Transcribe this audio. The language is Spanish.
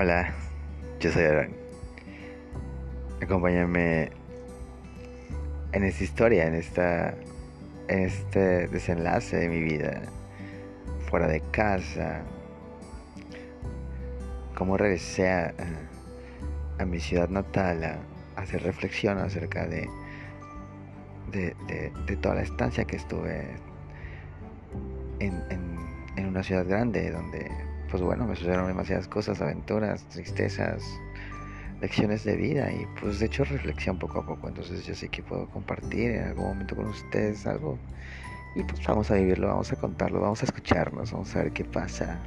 Hola, yo soy Aaron. Acompáñame en esta historia, en esta en este desenlace de mi vida fuera de casa. Cómo regresé a, mi ciudad natal a, hacer reflexión acerca de de, toda la estancia que estuve en una ciudad grande donde pues bueno, me sucedieron demasiadas cosas, aventuras, tristezas, lecciones de vida y pues de hecho reflexión poco a poco. Entonces yo sé que puedo compartir en algún momento con ustedes algo y pues vamos a vivirlo, vamos a contarlo, vamos a escucharnos, vamos a ver qué pasa.